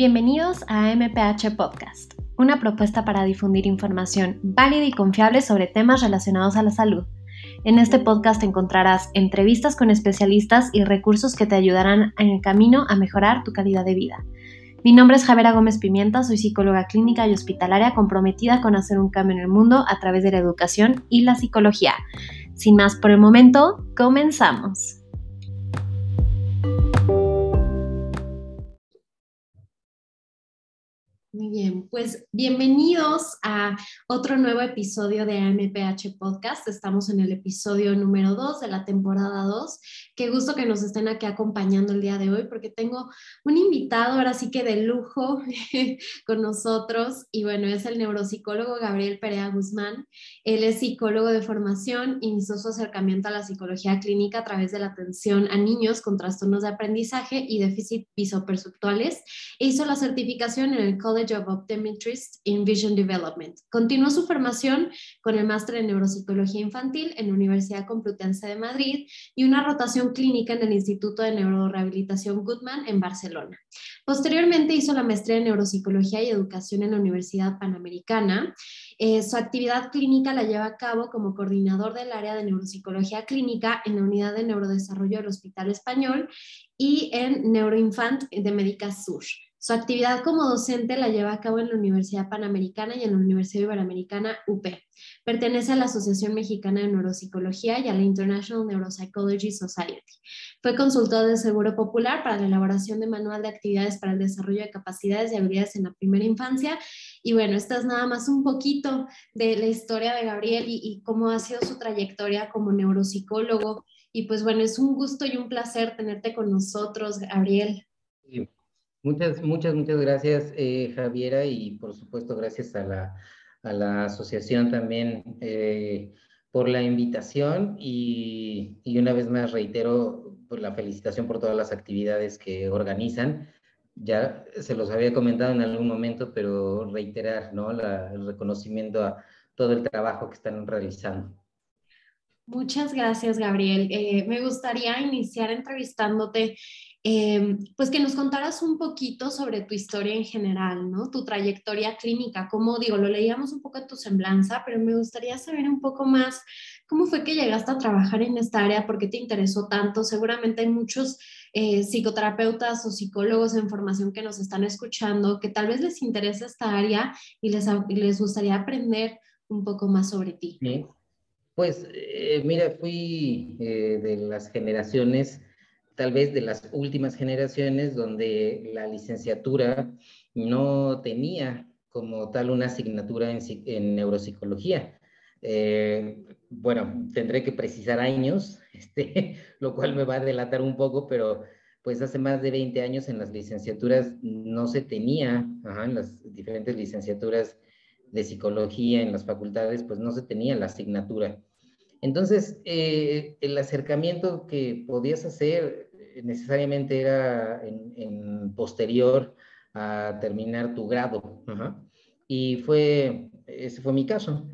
Bienvenidos a MPH Podcast, una propuesta para difundir información válida y confiable sobre temas relacionados a la salud. En este podcast encontrarás entrevistas con especialistas y recursos que te ayudarán en el camino a mejorar tu calidad de vida. Mi nombre es Javera Gómez Pimienta, soy psicóloga clínica y hospitalaria comprometida con hacer un cambio en el mundo a través de la educación y la psicología. Sin más por el momento, comenzamos. Muy bien, pues bienvenidos a otro nuevo episodio de AMPH Podcast. Estamos en el episodio número 2 de la temporada 2. Qué gusto que nos estén aquí acompañando el día de hoy porque tengo un invitado ahora sí que de lujo con nosotros y bueno, es el neuropsicólogo Gabriel Perea Guzmán. Él es psicólogo de formación, inició su acercamiento a la psicología clínica a través de la atención a niños con trastornos de aprendizaje y déficit visoperceptuales e hizo la certificación en el College of Optometrist in Vision Development. Continuó su formación con el máster en neuropsicología infantil en la Universidad Complutense de Madrid y una rotación clínica en el Instituto de Neurorehabilitación Goodman en Barcelona. Posteriormente hizo la maestría en neuropsicología y educación en la Universidad Panamericana. Eh, su actividad clínica la lleva a cabo como coordinador del área de neuropsicología clínica en la unidad de neurodesarrollo del Hospital Español y en Neuroinfant de Médica Sur. Su actividad como docente la lleva a cabo en la Universidad Panamericana y en la Universidad Iberoamericana UP. Pertenece a la Asociación Mexicana de Neuropsicología y a la International Neuropsychology Society. Fue consultor de Seguro Popular para la elaboración de manual de actividades para el desarrollo de capacidades y habilidades en la primera infancia. Y bueno, esta es nada más un poquito de la historia de Gabriel y, cómo ha sido su trayectoria como neuropsicólogo. Y pues bueno, es un gusto y un placer tenerte con nosotros, Gabriel. Muchas, muchas, muchas gracias, eh, Javiera, y por supuesto gracias a la, a la asociación también eh, por la invitación y, y, una vez más reitero pues, la felicitación por todas las actividades que organizan. Ya se los había comentado en algún momento, pero reiterar ¿no? La, el reconocimiento a todo el trabajo que están realizando. Muchas gracias, Gabriel. Eh, me gustaría iniciar entrevistándote Em, pues que nos contaras un poquito sobre tu historia en general, ¿no? Tu trayectoria clínica, como digo, lo leíamos un poco en tu semblanza, pero me gustaría saber un poco más cómo fue que llegaste a trabajar en esta área, por qué te interesó tanto. Seguramente hay muchos eh, psicoterapeutas o psicólogos en formación que nos están escuchando, que tal vez les interesa esta área y les, les gustaría aprender un poco más sobre ti. Pues eh, mira, fui eh, de las generaciones tal vez de las últimas generaciones donde la licenciatura no tenía como tal una asignatura en, neuropsicología. Eh, bueno, tendré que precisar años, este, lo cual me va a delatar un poco, pero pues hace más de 20 años en las licenciaturas no se tenía, en las diferentes licenciaturas de psicología en las facultades, pues no se tenía la asignatura. Entonces, eh, el acercamiento que podías hacer necesariamente era en, posterior a terminar tu grado. Y fue, ese fue mi caso.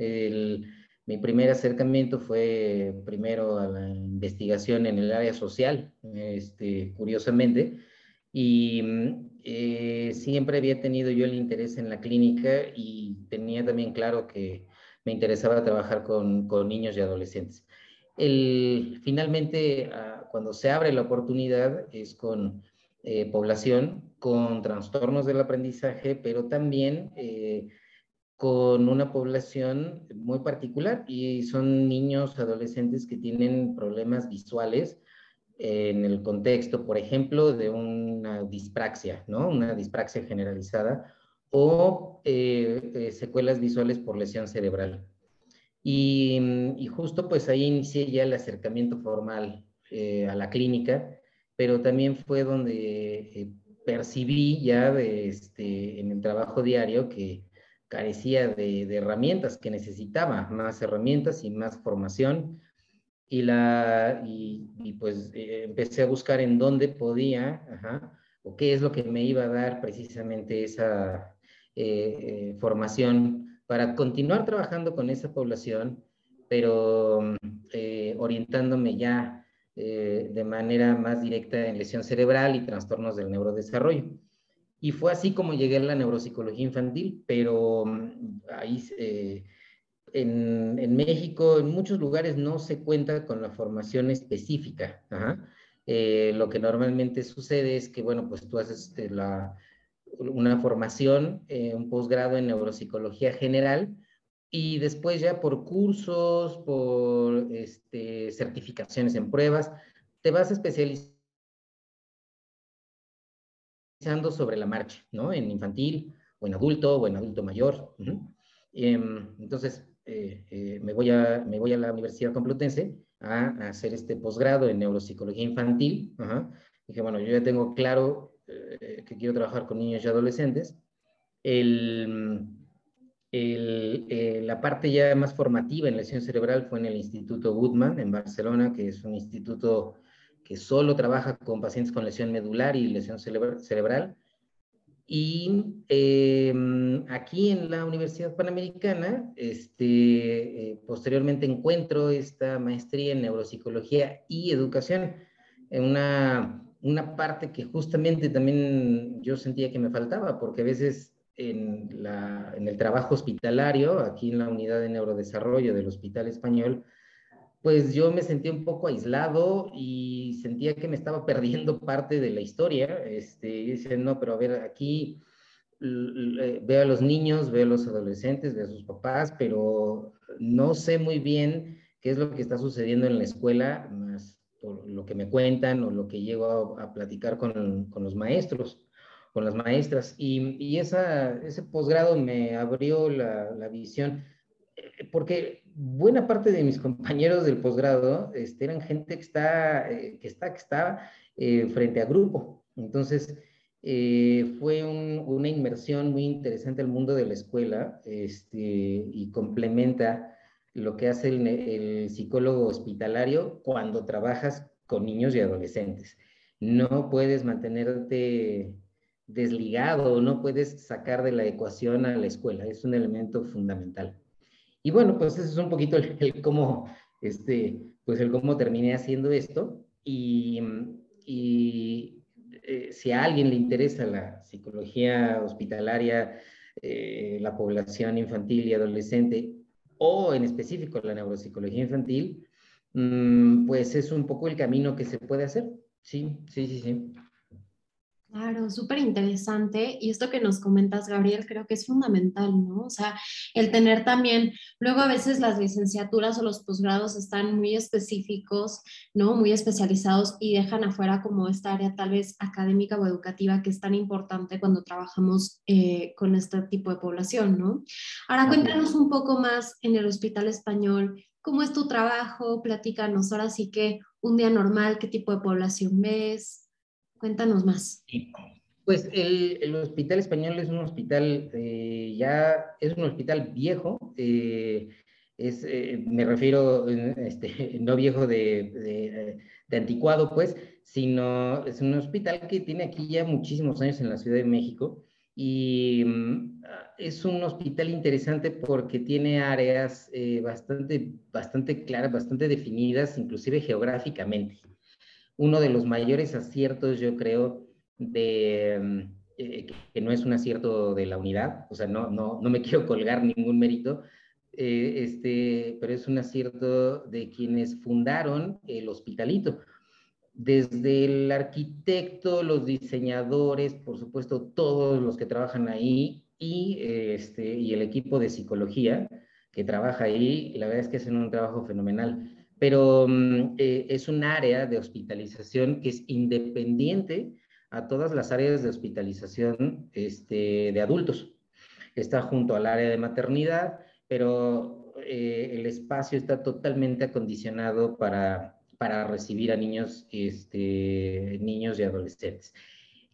mi primer acercamiento fue primero a la investigación en el área social, este, curiosamente, y eh, siempre había tenido yo el interés en la clínica y tenía también claro que me interesaba trabajar con, con niños y adolescentes. El, finalmente, ah, cuando se abre la oportunidad es con eh, población con trastornos del aprendizaje, pero también eh, con una población muy particular y son niños, adolescentes que tienen problemas visuales en el contexto, por ejemplo, de una dispraxia, ¿no? Una dispraxia generalizada o eh, secuelas visuales por lesión cerebral. Y, justo pues ahí inicié ya el acercamiento formal eh, a la clínica, pero también fue donde eh, percibí ya de, este, en el trabajo diario que carecía de, herramientas, que necesitaba más herramientas y más formación. Y, la, y, pues eh, empecé a buscar en dónde podía, o qué es lo que me iba a dar precisamente esa formación para continuar trabajando con esa población, pero eh, orientándome ya eh, de manera más directa en lesión cerebral y trastornos del neurodesarrollo. Y fue así como llegué a la neuropsicología infantil, pero mm, ahí eh, en, en, México, en muchos lugares no se cuenta con la formación específica. Eh, lo que normalmente sucede es que, bueno, pues tú haces la, una formación, un posgrado en neuropsicología general, y después ya por cursos, por este, certificaciones en pruebas, te vas especializando sobre la marcha, ¿no? En infantil, o en adulto, o en adulto mayor. Em, entonces, eh, eh, me, voy a, me voy a la Universidad Complutense a, hacer este posgrado en neuropsicología infantil. Dije, bueno, yo ya tengo claro eh, que quiero trabajar con niños y adolescentes. El, el, la parte ya más formativa en lesión cerebral fue en el Instituto Goodman en Barcelona, que es un instituto que solo trabaja con pacientes con lesión medular y lesión cerebral. Y em, aquí en la Universidad Panamericana, este, eh, posteriormente encuentro esta maestría en neuropsicología y educación, en una, una parte que justamente también yo sentía que me faltaba, porque a veces en, la, en el trabajo hospitalario, aquí en la unidad de neurodesarrollo del Hospital Español, pues yo me sentía un poco aislado y sentía que me estaba perdiendo parte de la historia. Este, no, pero a ver, aquí veo a los niños, veo a los adolescentes, veo a sus papás, pero no sé muy bien qué es lo que está sucediendo en la escuela, más por lo que me cuentan o lo que llego a, platicar con, con, los maestros, con las maestras. Y, y esa, ese posgrado me abrió la, la visión, eh, porque buena parte de mis compañeros del posgrado este, eran gente que está, eh, que está, que está eh, frente a grupo. Entonces, eh, fue una inmersión muy interesante al mundo de la escuela este, y complementa lo que hace el, el, psicólogo hospitalario cuando trabajas con niños y adolescentes. No puedes mantenerte desligado, no puedes sacar de la ecuación a la escuela, es un elemento fundamental. Y bueno, pues ese es un poquito el, cómo, este, pues el cómo terminé haciendo esto. Y, y eh, si a alguien le interesa la psicología hospitalaria, eh, la población infantil y adolescente, o en específico la neuropsicología infantil, mm, pues es un poco el camino que se puede hacer. Sí, sí, sí, sí. Claro, súper interesante. Y esto que nos comentas, Gabriel, creo que es fundamental, ¿no? O sea, el tener también, luego a veces las licenciaturas o los posgrados están muy específicos, ¿no? Muy especializados y dejan afuera como esta área tal vez académica o educativa que es tan importante cuando trabajamos eh, con este tipo de población, ¿no? Ahora cuéntanos un poco más en el Hospital Español. ¿Cómo es tu trabajo? Platícanos ahora sí que un día normal, qué tipo de población ves, Cuéntanos más. Pues el, Hospital Español es un hospital eh, ya, es un hospital viejo, eh, es, eh, me refiero, este, no viejo de, de, anticuado, pues, sino es un hospital que tiene aquí ya muchísimos años en la Ciudad de México y mm, es un hospital interesante porque tiene áreas bastante, bastante claras, bastante definidas, inclusive geográficamente uno de los mayores aciertos, yo creo, de, mm, eh, que no es un acierto de la unidad, o sea, no, no, no me quiero colgar ningún mérito, eh, este, pero es un acierto de quienes fundaron el hospitalito. Desde el arquitecto, los diseñadores, por supuesto, todos los que trabajan ahí y, este, y el equipo de psicología que trabaja ahí, la verdad es que hacen un trabajo fenomenal pero mm, eh, es un área de hospitalización que es independiente a todas las áreas de hospitalización este, de adultos. Está junto al área de maternidad, pero eh, el espacio está totalmente acondicionado para, para recibir a niños, este, niños y adolescentes.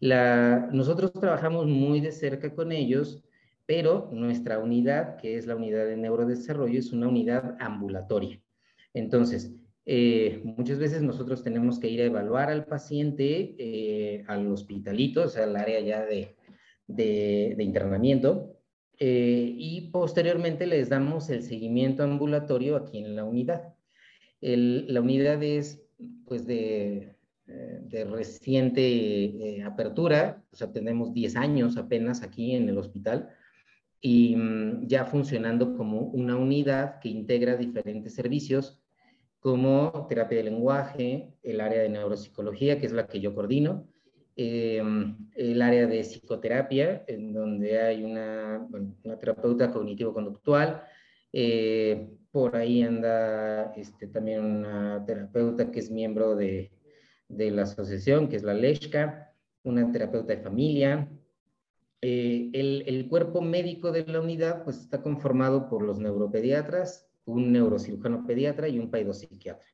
Nosotros trabajamos muy de cerca con ellos, pero nuestra unidad, que es la unidad de neurodesarrollo, es una unidad ambulatoria. Entonces, eh, muchas veces nosotros tenemos que ir a evaluar al paciente eh, al hospitalito, o sea, al área ya de, de, internamiento, eh, y posteriormente les damos el seguimiento ambulatorio aquí en la unidad. la unidad es, pues, de, de reciente apertura, o sea, tenemos 10 años apenas aquí en el hospital y mm, ya funcionando como una unidad que integra diferentes servicios como terapia de lenguaje, el área de neuropsicología, que es la que yo coordino, em, el área de psicoterapia, en donde hay una, terapeuta cognitivo-conductual, eh, por ahí anda este, también una terapeuta que es miembro de, de la asociación, que es la LESCA, una terapeuta de familia. Eh, el, el, cuerpo médico de la unidad pues, está conformado por los neuropediatras, un neurocirujano pediatra y un paidopsiquiatra.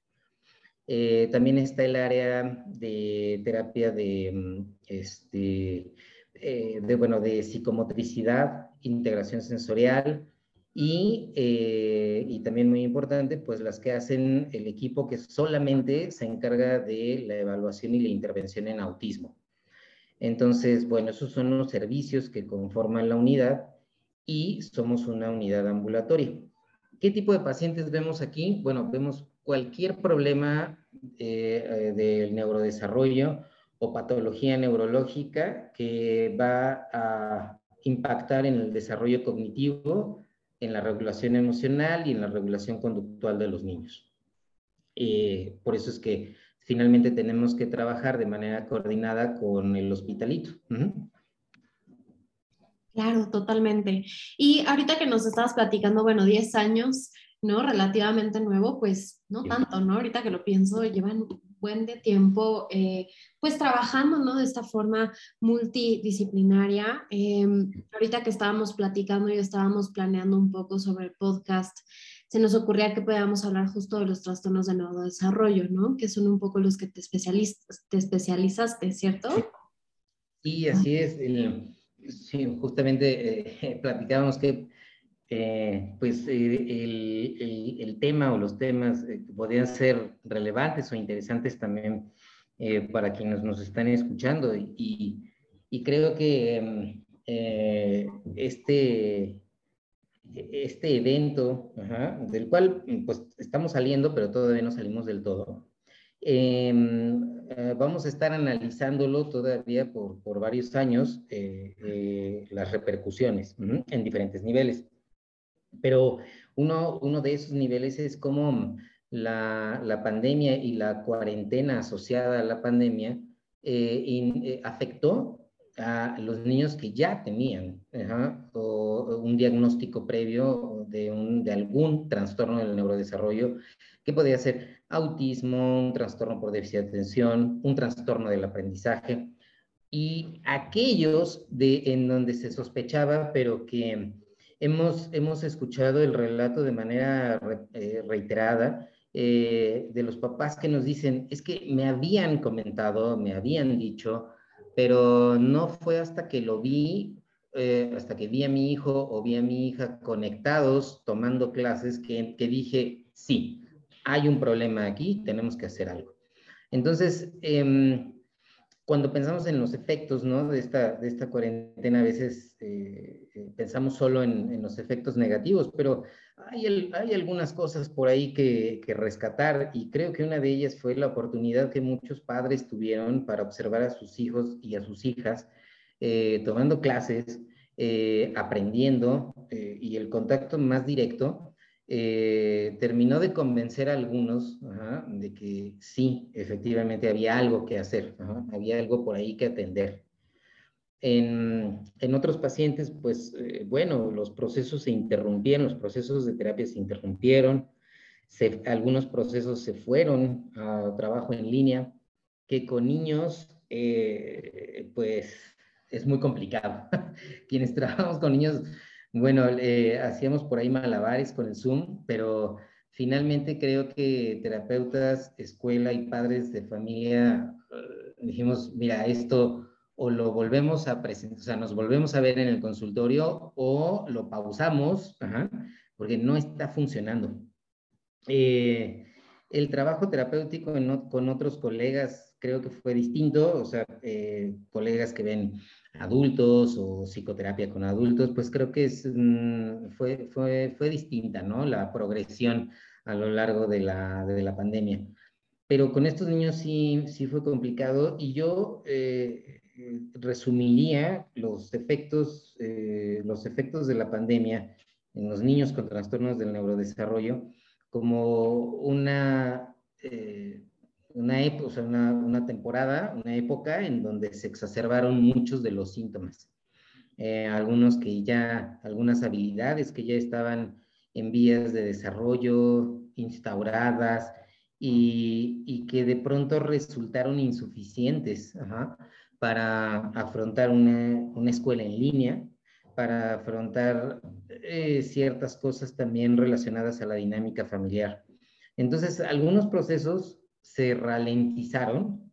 Eh, también está el área de terapia de, mm, este, eh, de, bueno, de psicomotricidad, integración sensorial y, eh, y, también muy importante, pues las que hacen el equipo que solamente se encarga de la evaluación y la intervención en autismo. Entonces, bueno, esos son los servicios que conforman la unidad y somos una unidad ambulatoria. ¿Qué tipo de pacientes vemos aquí? Bueno, vemos cualquier problema eh, del neurodesarrollo o patología neurológica que va a impactar en el desarrollo cognitivo, en la regulación emocional y en la regulación conductual de los niños. Eh, por eso es que finalmente tenemos que trabajar de manera coordinada con el hospitalito. Claro, totalmente. Y ahorita que nos estabas platicando, bueno, 10 años, ¿no? Relativamente nuevo, pues no tanto, ¿no? Ahorita que lo pienso, llevan buen de tiempo, eh, pues trabajando, ¿no? De esta forma multidisciplinaria. Em, ahorita que estábamos platicando y estábamos planeando un poco sobre el podcast, se nos ocurría que podíamos hablar justo de los trastornos de neurodesarrollo, ¿no? Que son un poco los que te, te especializaste, ¿cierto? Sí, así es. El Sí, justamente eh, platicábamos que eh, pues eh, el, el, tema o los temas podrían ser relevantes o interesantes también para quienes nos están escuchando. Y, y creo que este, este evento, del cual pues estamos saliendo, pero todavía no salimos del todo, Em, eh, vamos a estar analizándolo todavía por, por varios años, eh, eh, las repercusiones en diferentes niveles. Pero uno, uno de esos niveles es cómo la, la pandemia y la cuarentena asociada a la pandemia afectó a los niños que ya tenían un diagnóstico previo de, algún trastorno del neurodesarrollo que podía ser autismo, un trastorno por déficit de atención, un trastorno del aprendizaje, y aquellos de, en donde se sospechaba, pero que hemos, hemos escuchado el relato de manera eh, reiterada eh, de los papás que nos dicen, es que me habían comentado, me habían dicho, pero no fue hasta que lo vi, eh, hasta que vi a mi hijo o vi a mi hija conectados tomando clases que, dije, sí, hay un problema aquí, tenemos que hacer algo. Entonces, em, cuando pensamos en los efectos ¿no? de, esta, de esta cuarentena, a veces eh, eh, pensamos solo en, los efectos negativos, pero hay, hay algunas cosas por ahí que, que, rescatar y creo que una de ellas fue la oportunidad que muchos padres tuvieron para observar a sus hijos y a sus hijas eh, tomando clases, aprendiendo y el contacto más directo eh, terminó de convencer a algunos de que sí, efectivamente había algo que hacer, había algo por ahí que atender. En, en otros pacientes, pues eh, bueno, los procesos se interrumpieron, los procesos de terapia se interrumpieron, algunos procesos se fueron a trabajo en línea, que con niños, eh, pues es muy complicado. Quienes trabajamos con niños bueno, hacíamos por ahí malabares con el Zoom, pero finalmente creo que terapeutas, escuela y padres de familia eh, dijimos, mira, esto o lo volvemos a presentar, o sea, nos volvemos a ver en el consultorio o lo pausamos, porque no está funcionando. Eh, el trabajo terapéutico con otros colegas creo que fue distinto, o sea, colegas que ven adultos o psicoterapia con adultos, pues creo que es, mm, fue, fue, fue distinta, ¿no? La progresión a lo largo de la, de la pandemia. pero con estos niños sí, sí fue complicado y yo eh, resumiría los efectos, eh, los efectos de la pandemia en los niños con trastornos del neurodesarrollo como una, eh, una, una, una, temporada, una época en donde se exacerbaron muchos de los síntomas. algunos que ya, algunas habilidades que ya estaban en vías de desarrollo, instauradas, y, que de pronto resultaron insuficientes para afrontar una, escuela en línea, para afrontar eh, ciertas cosas también relacionadas a la dinámica familiar. Entonces, algunos procesos se ralentizaron.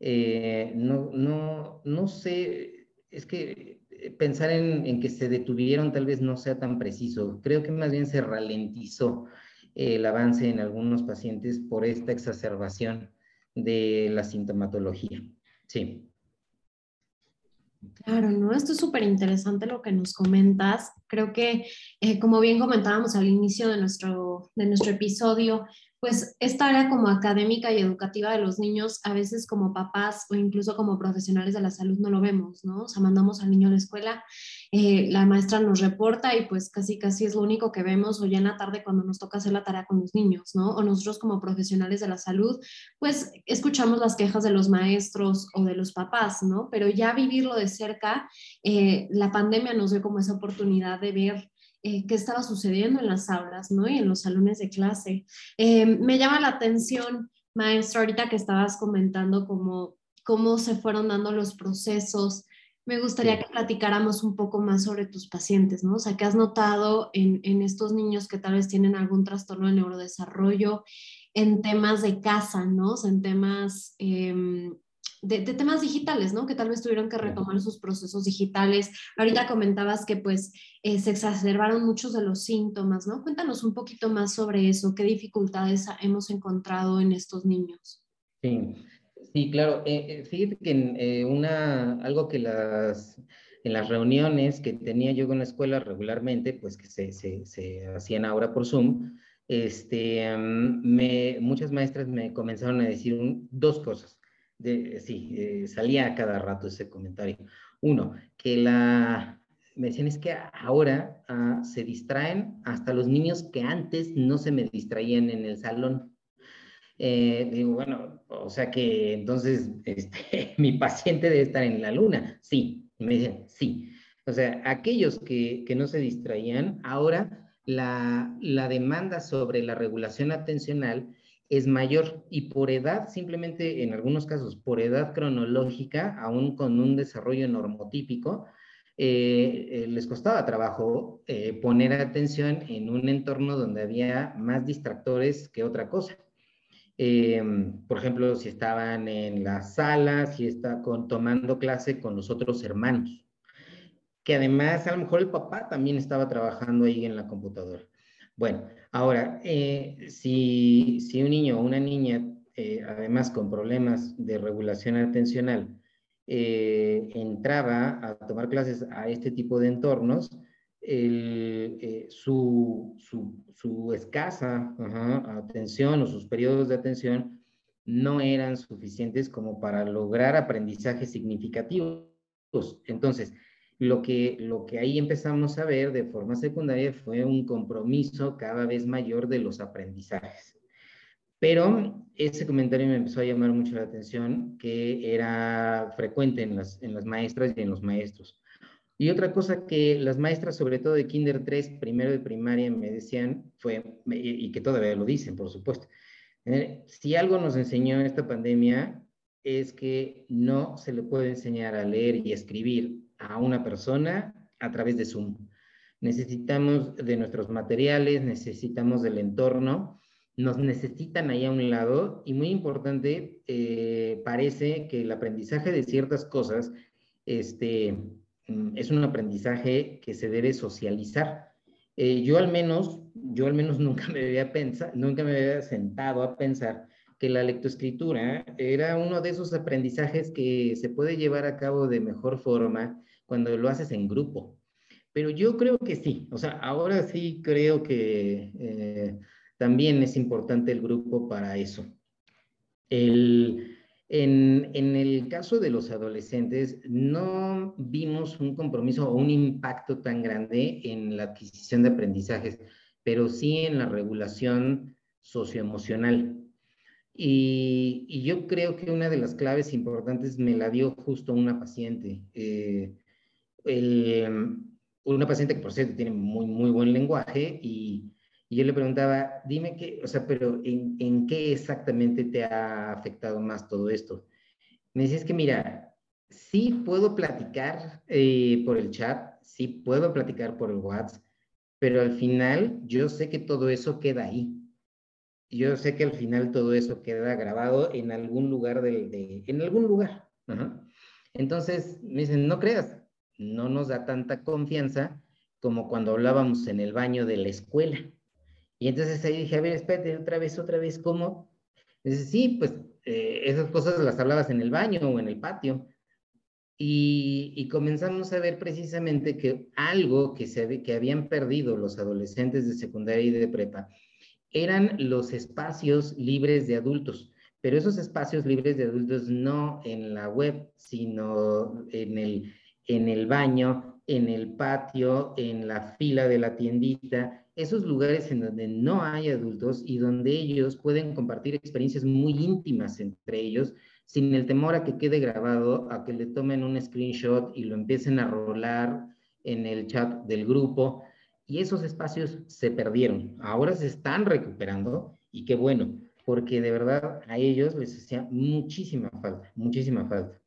Eh, no, no, no sé, es que pensar en, en, que se detuvieron tal vez no sea tan preciso. Creo que más bien se ralentizó el avance en algunos pacientes por esta exacerbación de la sintomatología. Sí. Claro, ¿no? Esto es súper interesante lo que nos comentas. Creo que, eh, como bien comentábamos al inicio de nuestro, de nuestro episodio, pues esta área como académica y educativa de los niños, a veces como papás o incluso como profesionales de la salud no lo vemos, ¿no? O sea, mandamos al niño a la escuela, eh, la maestra nos reporta y pues casi casi es lo único que vemos o ya en la tarde cuando nos toca hacer la tarea con los niños, ¿no? O nosotros como profesionales de la salud, pues escuchamos las quejas de los maestros o de los papás, ¿no? Pero ya vivirlo de cerca, eh, la pandemia nos dio como esa oportunidad de ver eh, qué estaba sucediendo en las aulas, ¿no? Y en los salones de clase. Eh, me llama la atención, maestro, ahorita que estabas comentando cómo, cómo se fueron dando los procesos. Me gustaría que platicáramos un poco más sobre tus pacientes, ¿no? O sea, ¿qué has notado en, en estos niños que tal vez tienen algún trastorno de neurodesarrollo en temas de casa, ¿no? O sea, en temas em, de, temas digitales, ¿no? Que tal vez tuvieron que retomar sus procesos digitales. Ahorita comentabas que pues eh, se exacerbaron muchos de los síntomas, ¿no? Cuéntanos un poquito más sobre eso, qué dificultades hemos encontrado en estos niños. Sí, sí claro. Eh, eh, fíjate que una, algo que las, en las reuniones que tenía yo con la escuela regularmente, pues que se, se, se hacían ahora por Zoom, este, me, muchas maestras me comenzaron a decir dos cosas sí, eh, salía a cada rato ese comentario. Uno, que la, me decían es que ahora ah, se distraen hasta los niños que antes no se me distraían en el salón. Eh, digo, bueno, o sea que entonces este, mi paciente debe estar en la luna. Sí, me dicen, sí. O sea, aquellos que, que no se distraían, ahora la, la demanda sobre la regulación atencional es mayor y por edad, simplemente en algunos casos, por edad cronológica, aún con un desarrollo normotípico, eh, eh, les costaba trabajo eh, poner atención en un entorno donde había más distractores que otra cosa. por ejemplo, si estaban en la sala, si está con, tomando clase con los otros hermanos, que además a lo mejor el papá también estaba trabajando ahí en la computadora. Bueno, ahora, eh, si, si, un niño o una niña, eh, además con problemas de regulación atencional, eh, entraba a tomar clases a este tipo de entornos, su, su, escasa atención o sus periodos de atención no eran suficientes como para lograr aprendizajes significativos. Entonces, lo que, lo que ahí empezamos a ver de forma secundaria fue un compromiso cada vez mayor de los aprendizajes. Pero ese comentario me empezó a llamar mucho la atención, que era frecuente en las, en las maestras y en los maestros. Y otra cosa que las maestras, sobre todo de Kinder 3, primero de primaria, me decían fue, y que todavía lo dicen, por supuesto, eh, si algo nos enseñó esta pandemia es que no se le puede enseñar a leer y escribir a una persona a través de Zoom. Necesitamos de nuestros materiales, necesitamos del entorno, nos necesitan ahí a un lado y muy importante, eh, parece que el aprendizaje de ciertas cosas este, mm, es un aprendizaje que se debe socializar. Eh, yo al menos, yo al menos nunca me había pensado, nunca me había sentado a pensar que la lectoescritura era uno de esos aprendizajes que se puede llevar a cabo de mejor forma cuando lo haces en grupo. Pero yo creo que sí, o sea, ahora sí creo que eh, también es importante el grupo para eso. El, en, en, el caso de los adolescentes, no vimos un compromiso o un impacto tan grande en la adquisición de aprendizajes, pero sí en la regulación socioemocional. Y, yo creo que una de las claves importantes me la dio justo una paciente. Eh, una paciente que por cierto tiene muy, muy buen lenguaje y, yo le preguntaba, dime qué, o sea, pero ¿en, ¿en, qué exactamente te ha afectado más todo esto? Me decía, que mira, sí puedo platicar eh, por el chat, sí puedo platicar por el WhatsApp, pero al final yo sé que todo eso queda ahí. Yo sé que al final todo eso queda grabado en algún lugar del, de, en algún lugar. Ajá. Entonces me dicen, no creas, no nos da tanta confianza como cuando hablábamos en el baño de la escuela. Y entonces ahí dije, a ver, espérate, otra vez, otra vez, ¿cómo? Dice, sí, pues eh, esas cosas las hablabas en el baño o en el patio. Y, y, comenzamos a ver precisamente que algo que, se, que habían perdido los adolescentes de secundaria y de prepa eran los espacios libres de adultos, pero esos espacios libres de adultos no en la web, sino en el, en el baño, en el patio, en la fila de la tiendita, esos lugares en donde no hay adultos y donde ellos pueden compartir experiencias muy íntimas entre ellos, sin el temor a que quede grabado, a que le tomen un screenshot y lo empiecen a rolar en el chat del grupo. Y esos espacios se perdieron. Ahora se están recuperando y qué bueno, porque de verdad a ellos les hacía muchísima falta, muchísima falta.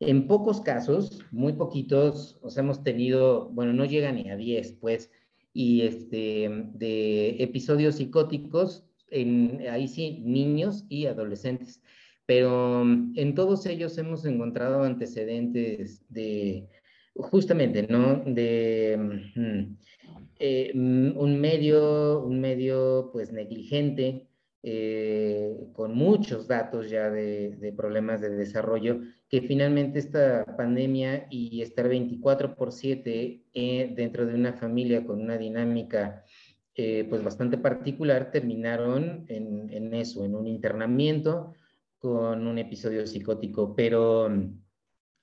En pocos casos, muy poquitos, o sea, hemos tenido, bueno, no llega ni a 10, pues, y este, de episodios psicóticos, en, ahí sí, niños y adolescentes. Pero en todos ellos hemos encontrado antecedentes de, justamente, ¿no? De mm, eh, un medio, un medio, pues, negligente, eh, con muchos datos ya de, de, problemas de desarrollo, que finalmente esta pandemia y estar 24 por 7 eh, dentro de una familia con una dinámica eh, pues bastante particular terminaron en, en, eso, en un internamiento con un episodio psicótico, pero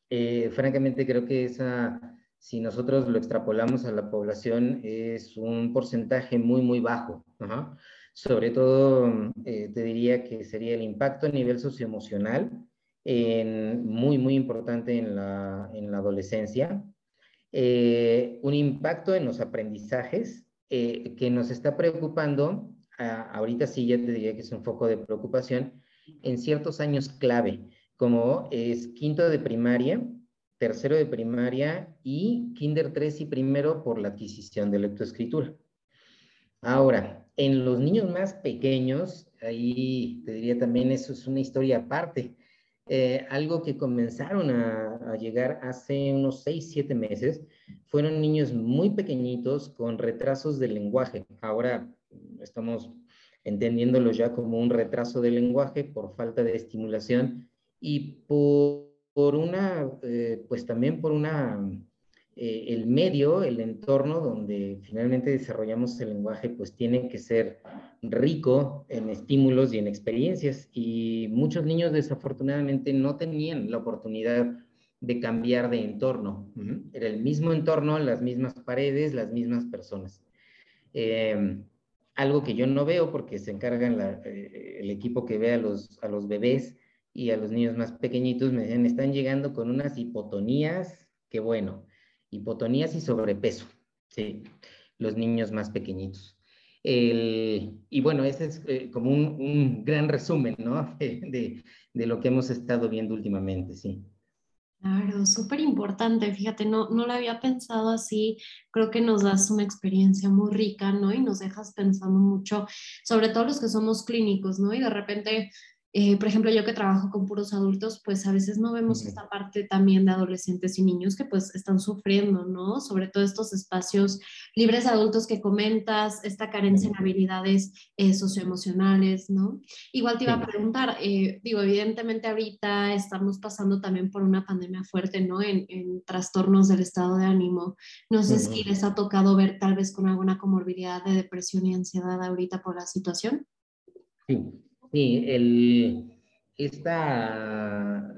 eh, francamente creo que esa, si nosotros lo extrapolamos a la población, es un porcentaje muy, muy bajo. Ajá. Sobre todo, eh, te diría que sería el impacto a nivel socioemocional, en, muy, muy importante en la, en la adolescencia. Eh, un impacto en los aprendizajes eh, que nos está preocupando, ahorita sí ya te diría que es un foco de preocupación, en ciertos años clave, como es quinto de primaria, tercero de primaria y kinder 3 y primero por la adquisición de lectoescritura. Ahora, en los niños más pequeños, ahí te diría también eso es una historia aparte. Eh, algo que comenzaron a, a, llegar hace unos 6, 7 meses, fueron niños muy pequeñitos con retrasos de lenguaje. Ahora estamos entendiéndolo ya como un retraso de lenguaje por falta de estimulación y por, por una, eh, pues también por una eh, el medio, el entorno donde finalmente desarrollamos el lenguaje, pues tiene que ser rico en estímulos y en experiencias. Y muchos niños desafortunadamente no tenían la oportunidad de cambiar de entorno. Era el mismo entorno, las mismas paredes, las mismas personas. Eh, algo que yo no veo porque se encarga la, eh, el equipo que ve a los, a los bebés y a los niños más pequeñitos, me dicen, están llegando con unas hipotonías, que bueno, hipotonías y sobrepeso, ¿sí? los niños más pequeñitos. El, y bueno, ese es eh, como un, un, gran resumen, ¿no? De, de, de, lo que hemos estado viendo últimamente, sí. Claro, súper importante, fíjate, no, no lo había pensado así, creo que nos das una experiencia muy rica, ¿no? Y nos dejas pensando mucho, sobre todo los que somos clínicos, ¿no? Y de repente eh, por ejemplo, yo que trabajo con puros adultos, pues a veces no vemos uh -huh. esta parte también de adolescentes y niños que pues están sufriendo, ¿no? Sobre todo estos espacios libres de adultos que comentas, esta carencia en habilidades eh, socioemocionales, ¿no? Igual te iba a preguntar, eh, digo, evidentemente ahorita estamos pasando también por una pandemia fuerte, ¿no? En, en trastornos del estado de ánimo. No sé si les ha tocado ver tal vez con alguna comorbilidad de depresión y ansiedad ahorita por la situación. Sí, Sí, el, esta,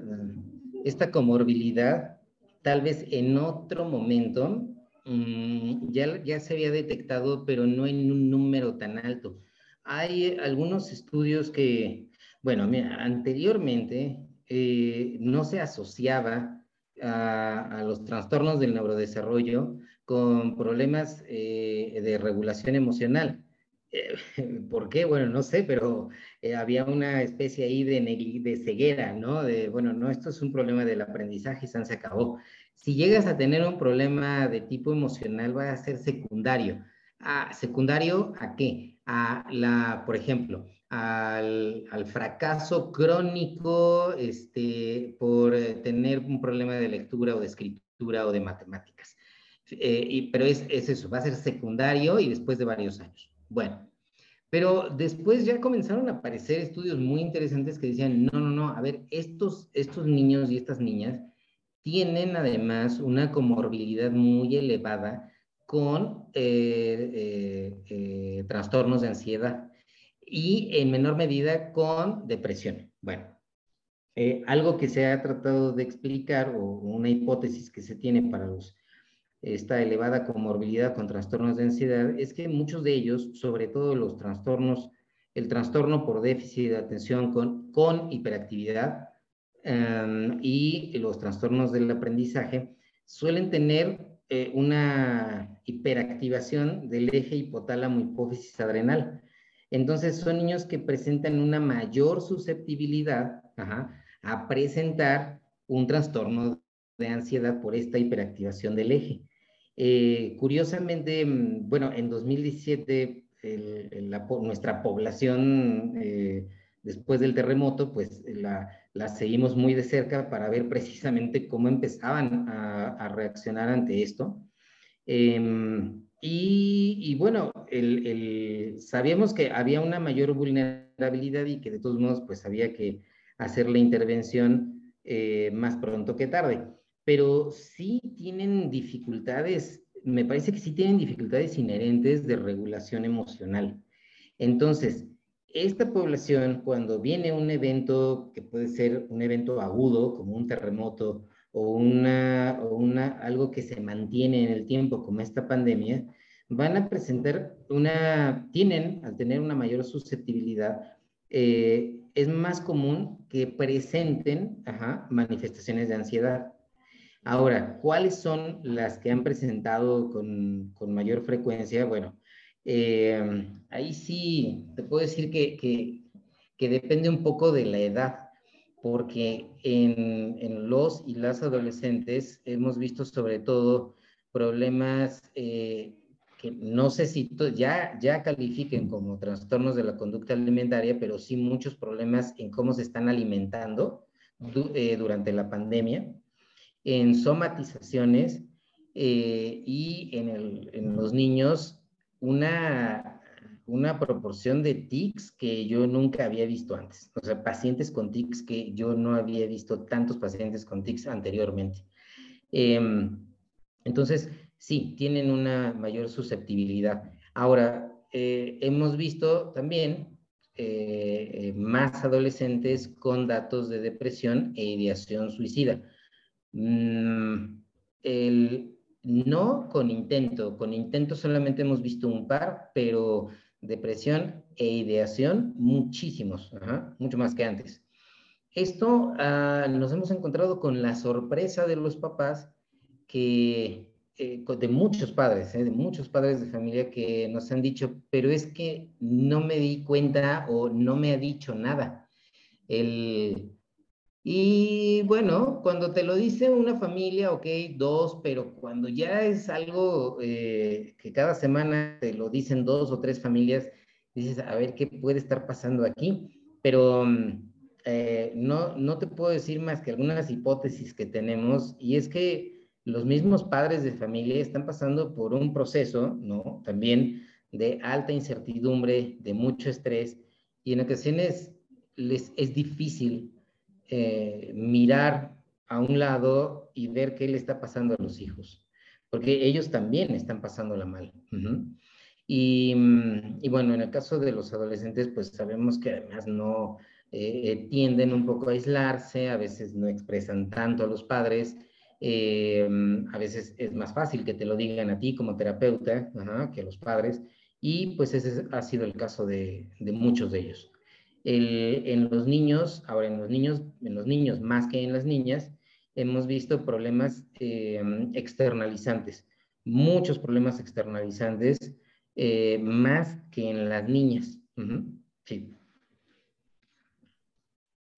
esta comorbilidad, tal vez en otro momento, mm, ya, ya se había detectado, pero no en un número tan alto. Hay algunos estudios que, bueno, anteriormente eh, no se asociaba a, los trastornos del neurodesarrollo con problemas eh, de regulación emocional. Eh, ¿Por qué? Bueno, no sé, pero había una especie ahí de, de, ceguera, ¿no? De, bueno, no, esto es un problema del aprendizaje y se acabó. Si llegas a tener un problema de tipo emocional, va a ser secundario. ¿A, ¿Secundario a qué? A la, por ejemplo, al, fracaso crónico este, por eh, tener un problema de lectura o de escritura o de matemáticas. Eh, y, pero es, es, eso, va a ser secundario y después de varios años. Bueno, pero después ya comenzaron a aparecer estudios muy interesantes que decían, no, no, no, a ver, estos, estos niños y estas niñas tienen además una comorbilidad muy elevada con eh, trastornos de ansiedad y en menor medida con depresión. Bueno, eh, algo que se ha tratado de explicar o una hipótesis que se tiene para los, esta elevada comorbilidad con trastornos de ansiedad es que muchos de ellos, sobre todo los trastornos, el trastorno por déficit de atención con, con hiperactividad em, y los trastornos del aprendizaje, suelen tener eh, una hiperactivación del eje hipotálamo hipófisis adrenal. Entonces son niños que presentan una mayor susceptibilidad a presentar un trastorno de ansiedad por esta hiperactivación del eje. Eh, curiosamente, mm, bueno, en 2017 nuestra población eh, después del terremoto, pues la, seguimos muy de cerca para ver precisamente cómo empezaban a, reaccionar ante esto. Em, y, bueno, sabíamos que había una mayor vulnerabilidad y que de todos modos pues había que hacer la intervención eh, más pronto que tarde. Pero sí tienen dificultades, me parece que sí tienen dificultades inherentes de regulación emocional. Entonces, esta población, cuando viene un evento que puede ser un evento agudo, como un terremoto, o, una, una, algo que se mantiene en el tiempo como esta pandemia, van a presentar una, tienen, al tener una mayor susceptibilidad, eh, es más común que presenten manifestaciones de ansiedad. Ahora, ¿cuáles son las que han presentado con, con mayor frecuencia? Bueno, eh, ahí sí te puedo decir que, que, depende un poco de la edad porque en, los y las adolescentes hemos visto sobre todo problemas eh, que no sé si ya, ya califiquen como trastornos de la conducta alimentaria, pero sí muchos problemas en cómo se están alimentando eh, durante la pandemia, en somatizaciones eh, y en, los niños una una proporción de tics que yo nunca había visto antes. O sea, pacientes con tics que yo no había visto tantos pacientes con tics anteriormente. Em, entonces, sí, tienen una mayor susceptibilidad. Ahora, eh, hemos visto también eh, más adolescentes con datos de depresión e ideación suicida. Mm, no con intento, con intento solamente hemos visto un par, pero depresión e ideación, muchísimos, mucho más que antes. Esto ah, nos hemos encontrado con la sorpresa de los papás que, eh, de muchos padres, eh, de muchos padres de familia que nos han dicho, pero es que no me di cuenta o no me ha dicho nada. El, y bueno, cuando te lo dice una familia, ok, dos, pero cuando ya es algo eh, que cada semana te lo dicen dos o tres familias, dices, a ver qué puede estar pasando aquí. Pero mm, eh, no, no te puedo decir más que algunas hipótesis que tenemos, y es que los mismos padres de familia están pasando por un proceso, ¿no? También de alta incertidumbre, de mucho estrés, y en ocasiones les es difícil eh, mirar a un lado y ver qué le está pasando a los hijos, porque ellos también están pasándola mal. mm, y, bueno, en el caso de los adolescentes, pues sabemos que además no, eh, tienden un poco a aislarse, a veces no expresan tanto a los padres, a veces es más fácil que te lo digan a ti como terapeuta que a los padres, y pues ese ha sido el caso de muchos de ellos. El, en los niños, ahora en los niños, en los niños más que en las niñas, hemos visto problemas externalizantes, muchos problemas externalizantes, eh, más que en las niñas. Sí.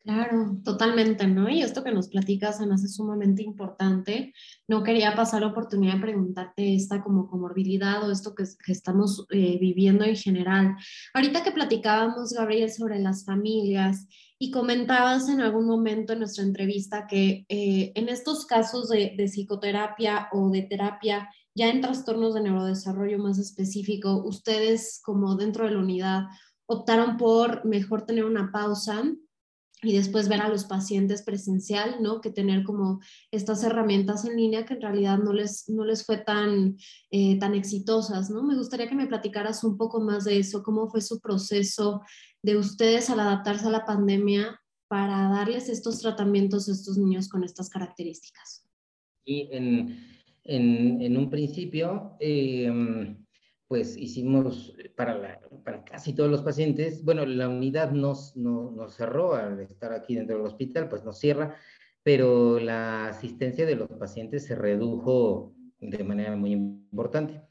Claro, totalmente, ¿no? Y esto que nos platicas se me hace sumamente importante. No quería pasar la oportunidad de preguntarte esta como comorbilidad o esto que, estamos eh, viviendo en general. Ahorita que platicábamos, Gabriel, sobre las familias y comentabas en algún momento en nuestra entrevista que eh, en estos casos de, de psicoterapia o de terapia, ya en trastornos de neurodesarrollo más específico, ustedes como dentro de la unidad optaron por mejor tener una pausa y después ver a los pacientes presencial, ¿no? Que tener como estas herramientas en línea que en realidad no les, no les fue tan, eh, tan exitosas, ¿no? Me gustaría que me platicaras un poco más de eso, cómo fue su proceso de ustedes al adaptarse a la pandemia para darles estos tratamientos a estos niños con estas características. Y en, en, un principio, eh, pues hicimos para, para casi todos los pacientes, bueno, la unidad nos, no, nos cerró al estar aquí dentro del hospital, pues nos cierra, pero la asistencia de los pacientes se redujo de manera muy importante.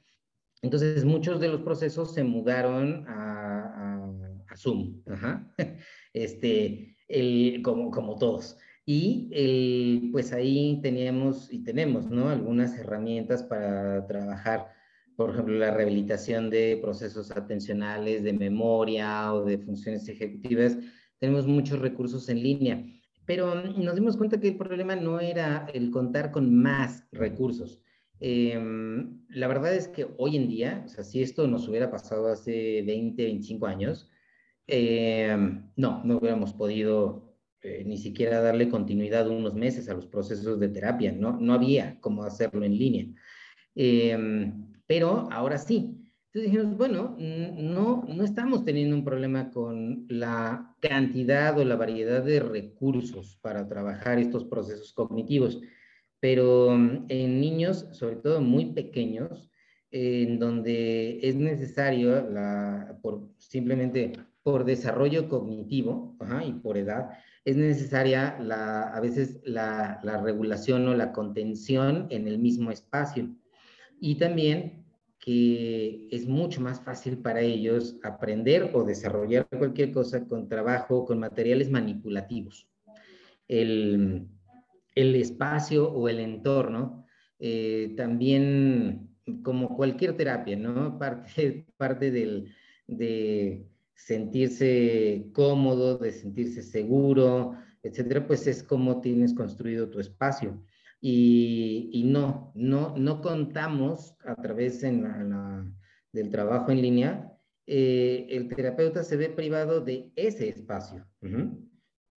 Entonces, muchos de los procesos se mudaron a, a, Zoom, Este, el, como, como todos. Y el, pues ahí teníamos y tenemos, ¿no? Algunas herramientas para trabajar por ejemplo, la rehabilitación de procesos atencionales, de memoria o de funciones ejecutivas, tenemos muchos recursos en línea, pero nos dimos cuenta que el problema no era el contar con más recursos. Em, la verdad es que hoy en día, o sea, si esto nos hubiera pasado hace 20, 25 años, em, no, no hubiéramos podido eh, ni siquiera darle continuidad unos meses a los procesos de terapia, no, no había cómo hacerlo en línea. Pero ahora sí. Entonces dijimos, bueno, no, no estamos teniendo un problema con la cantidad o la variedad de recursos para trabajar estos procesos cognitivos, pero mm, en niños, sobre todo muy pequeños, en donde es necesario, la, por, simplemente por desarrollo cognitivo y por edad, es necesaria la, a veces la, la regulación o la contención en el mismo espacio. Y también que es mucho más fácil para ellos aprender o desarrollar cualquier cosa con trabajo, con materiales manipulativos. El, el espacio o el entorno, eh, también como cualquier terapia, ¿no? Parte, parte del, de sentirse cómodo, de sentirse seguro, etcétera, pues es como tienes construido tu espacio. Y, no, no, no contamos a través del trabajo en línea, eh, el terapeuta se ve privado de ese espacio.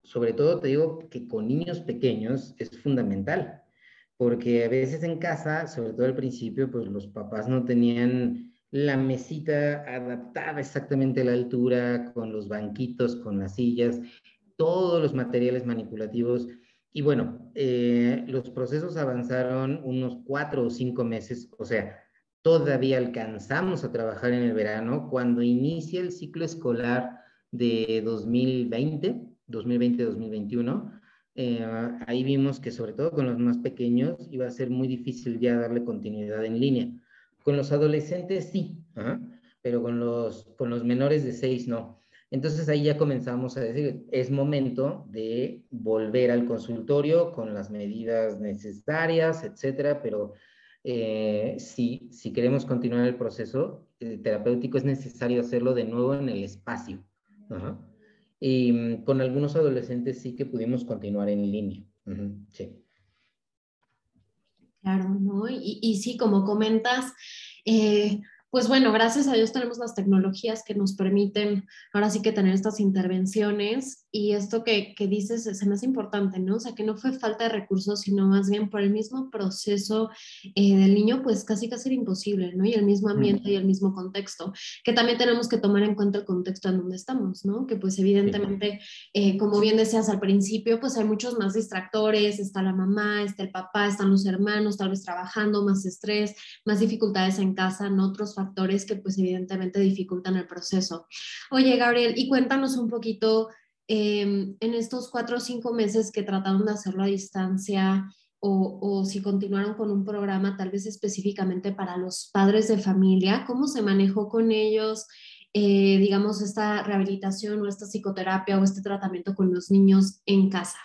Sobre todo te digo que con niños pequeños es fundamental, porque a veces en casa, sobre todo al principio, pues los papás no tenían la mesita adaptada exactamente a la altura, con los banquitos, con las sillas, todos los materiales manipulativos y bueno, eh, los procesos avanzaron unos cuatro o cinco meses, o sea, todavía alcanzamos a trabajar en el verano cuando inicia el ciclo escolar de 2020, 2020-2021. Eh, ahí vimos que sobre todo con los más pequeños iba a ser muy difícil ya darle continuidad en línea. Con los adolescentes sí, pero con los, con los menores de seis no. Entonces ahí ya comenzamos a decir, es momento de volver al consultorio con las medidas necesarias, etcétera, pero eh, si, si queremos continuar el proceso eh, terapéutico es necesario hacerlo de nuevo en el espacio. Y mm, con algunos adolescentes sí que pudimos continuar en línea. Sí. Claro, ¿no? Y, y, sí, como comentas, eh, pues bueno, gracias a Dios tenemos las tecnologías que nos permiten ahora sí que tener estas intervenciones y esto que, que dices es más importante, ¿no? O sea, que no fue falta de recursos, sino más bien por el mismo proceso eh, del niño, pues casi casi era imposible, ¿no? Y el mismo ambiente y el mismo contexto, que también tenemos que tomar en cuenta el contexto en donde estamos, ¿no? Que pues evidentemente, eh, como bien decías al principio, pues hay muchos más distractores, está la mamá, está el papá, están los hermanos, tal vez trabajando, más estrés, más dificultades en casa, ¿no? Otros factores que pues evidentemente dificultan el proceso. Oye, Gabriel, y cuéntanos un poquito em, en estos cuatro o cinco meses que trataron de hacerlo a distancia o, si continuaron con un programa tal vez específicamente para los padres de familia, ¿cómo se manejó con ellos? Eh, digamos, esta rehabilitación o esta psicoterapia o este tratamiento con los niños en casa?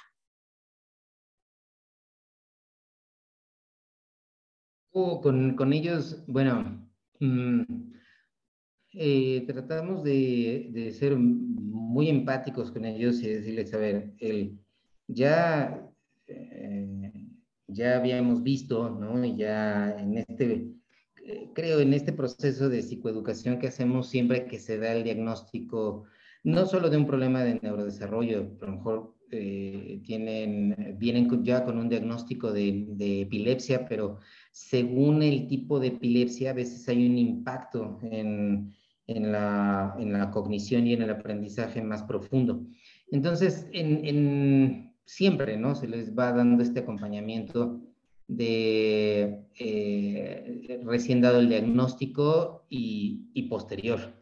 con, con, ellos, bueno, Mm, eh, tratamos de, de, ser muy empáticos con ellos y decirles, a ver, el, ya, eh, ya habíamos visto, ¿no? Y ya en este, eh, creo, en este proceso de psicoeducación que hacemos siempre que se da el diagnóstico, no solo de un problema de neurodesarrollo, a lo mejor tienen, vienen ya con un diagnóstico de, de, epilepsia, pero según el tipo de epilepsia, a veces hay un impacto en, en, la, en la, cognición y en el aprendizaje más profundo. Entonces, en, en, siempre, ¿no? Se les va dando este acompañamiento de eh, recién dado el diagnóstico y, y posterior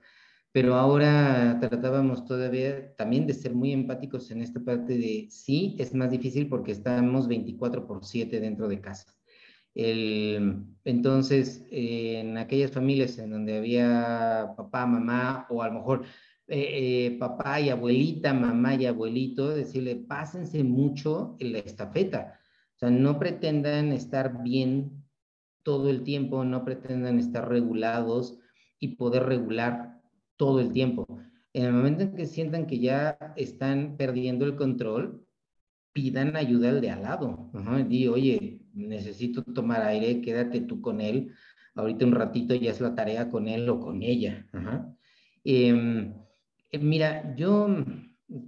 pero ahora tratábamos todavía también de ser muy empáticos en esta parte de sí, es más difícil porque estamos 24 por 7 dentro de casa. Entonces, en aquellas familias en donde había papá, mamá, o a lo mejor eh, eh, papá y abuelita, mamá y abuelito, decirle, pásense mucho en la estafeta. O sea, no pretendan estar bien todo el tiempo, no pretendan estar regulados y poder regular todo el tiempo. En el momento en que sientan que ya están perdiendo el control, pidan ayuda al de al lado. Di, oye, necesito tomar aire, quédate tú con él. Ahorita un ratito ya es la tarea con él o con ella. Em, eh, mira, yo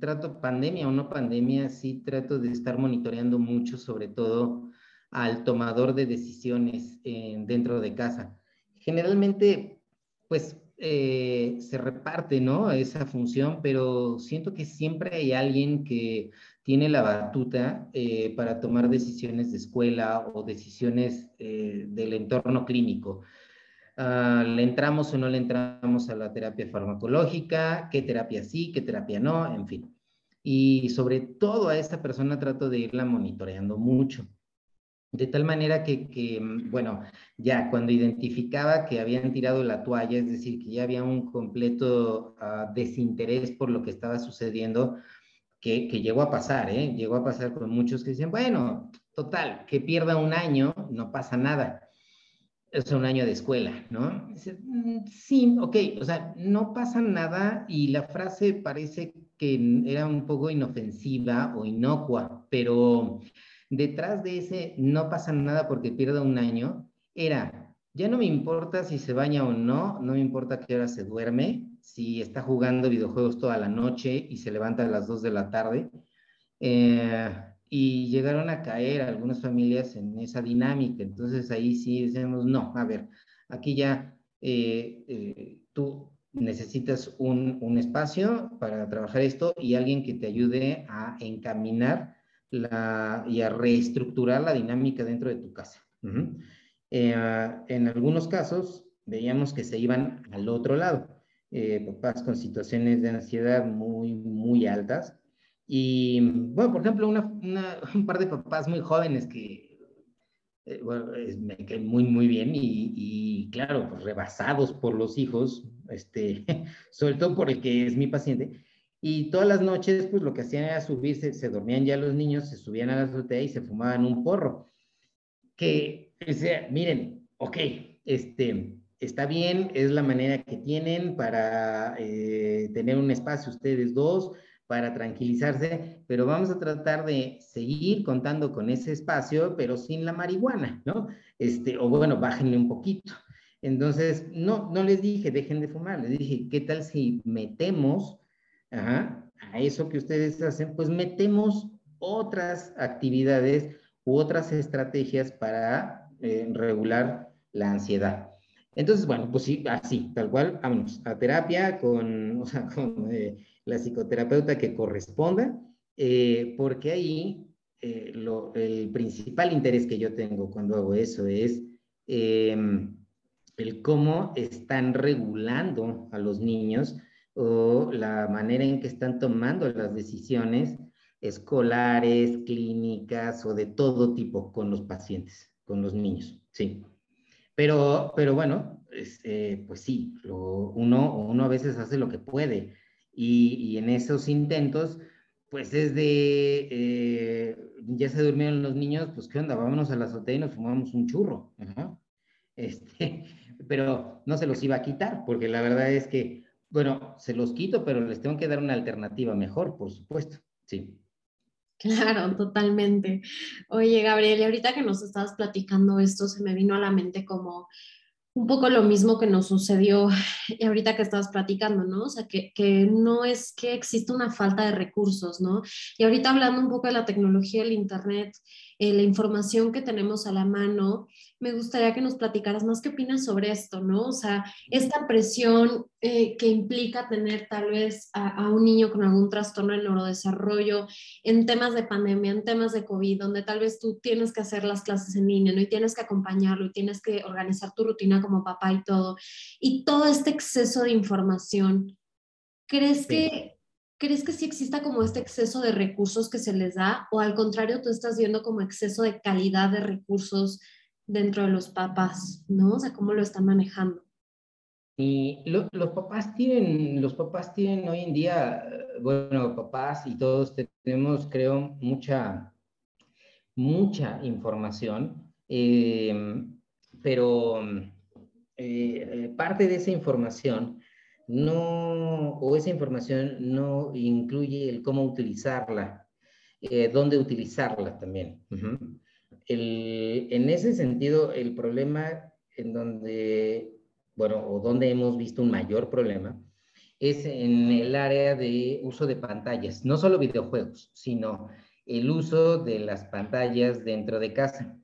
trato pandemia o no pandemia, sí trato de estar monitoreando mucho, sobre todo al tomador de decisiones dentro de casa. Generalmente, pues eh, se reparte, ¿no? Esa función, pero siento que siempre hay alguien que tiene la batuta eh, para tomar decisiones de escuela o decisiones eh, del entorno clínico. Uh, ¿Le entramos o no le entramos a la terapia farmacológica? ¿Qué terapia sí, qué terapia no? En fin. Y sobre todo a esta persona trato de irla monitoreando mucho. De tal manera que, mm, bueno, ya cuando identificaba que habían tirado la toalla, es decir, que ya había un completo ah, desinterés por lo que estaba sucediendo, que, llegó a pasar, ¿eh? Llegó a pasar con muchos que dicen, bueno, total, que pierda un año, no pasa nada. Es un año de escuela, ¿no? Mm, sí, ok, o sea, no pasa nada y la frase parece que era un poco inofensiva o inocua, pero detrás de ese no pasa nada porque pierda un año, era, ya no me importa si se baña o no, no me importa qué hora se duerme, si está jugando videojuegos toda la noche y se levanta a las 2 de la tarde. Eh, y llegaron a caer algunas familias en esa dinámica. Entonces ahí sí decimos, no, a ver, aquí ya eh, eh, tú necesitas un, un, espacio para trabajar esto y alguien que te ayude a encaminar la, y a reestructurar la dinámica dentro de tu casa. Eh, en algunos casos veíamos que se iban al otro lado, eh, papás con situaciones de ansiedad muy, muy altas. Y, bueno, por ejemplo, una, un par de papás muy jóvenes que, eh, bueno, me caen muy, muy bien y, y, claro, pues rebasados por los hijos, este, sobre todo por el que es mi paciente, y todas las noches, pues lo que hacían era subirse, se dormían ya los niños, se subían a la azotea y se fumaban un porro. Que, o miren, ok, este, está bien, es la manera que tienen para eh, tener un espacio ustedes dos, para tranquilizarse, pero vamos a tratar de seguir contando con ese espacio, pero sin la marihuana, ¿no? Este, o bueno, bájenle un poquito. Entonces, no, no les dije, dejen de fumar, les dije, ¿qué tal si metemos a eso que ustedes hacen? Pues metemos otras actividades u otras estrategias para eh, regular la ansiedad. Entonces, bueno, pues sí, así, tal cual, vámonos a terapia con, o sea, con eh, la psicoterapeuta que corresponda, eh, porque ahí el principal interés que yo tengo cuando hago eso es em, el cómo están regulando a los niños o la manera en que están tomando las decisiones escolares, clínicas o de todo tipo con los pacientes, con los niños, sí. Pero, pero bueno, este, pues sí, uno, uno a veces hace lo que puede y, y en esos intentos, pues es de, eh, ya se durmieron los niños, pues qué onda, vámonos a la azotea y nos fumamos un churro. Este, pero no se los iba a quitar, porque la verdad es que, bueno, se los quito, pero les tengo que dar una alternativa mejor, por supuesto. Sí. Claro, totalmente. Oye, Gabriel, y ahorita que nos estabas platicando esto, se me vino a la mente como un poco lo mismo que nos sucedió ahorita que estabas platicando, ¿no? O sea, que, que, no es que exista una falta de recursos, ¿no? Y ahorita hablando un poco de la tecnología, el Internet, eh, la información que tenemos a la mano, me gustaría que nos platicaras más qué opinas sobre esto, ¿no? O sea, esta presión eh, que implica tener tal vez a, un niño con algún trastorno de neurodesarrollo en temas de pandemia, en temas de COVID, donde tal vez tú tienes que hacer las clases en línea, ¿no? Y tienes que acompañarlo y tienes que organizar tu rutina como papá y todo. Y todo este exceso de información, ¿crees que ¿crees que sí exista como este exceso de recursos que se les da o al contrario tú estás viendo como exceso de calidad de recursos dentro de los papás, ¿no? O sea, ¿cómo lo están manejando? Y los papás tienen, los papás tienen hoy en día, bueno, papás y todos tenemos, creo, mucha, mucha información, eh, pero eh, parte de esa información no, o esa información no incluye el cómo utilizarla, eh, dónde utilizarla también. en ese sentido, el problema en donde, bueno, o donde hemos visto un mayor problema, es en el área de uso de pantallas, no solo videojuegos, sino el uso de las pantallas dentro de casa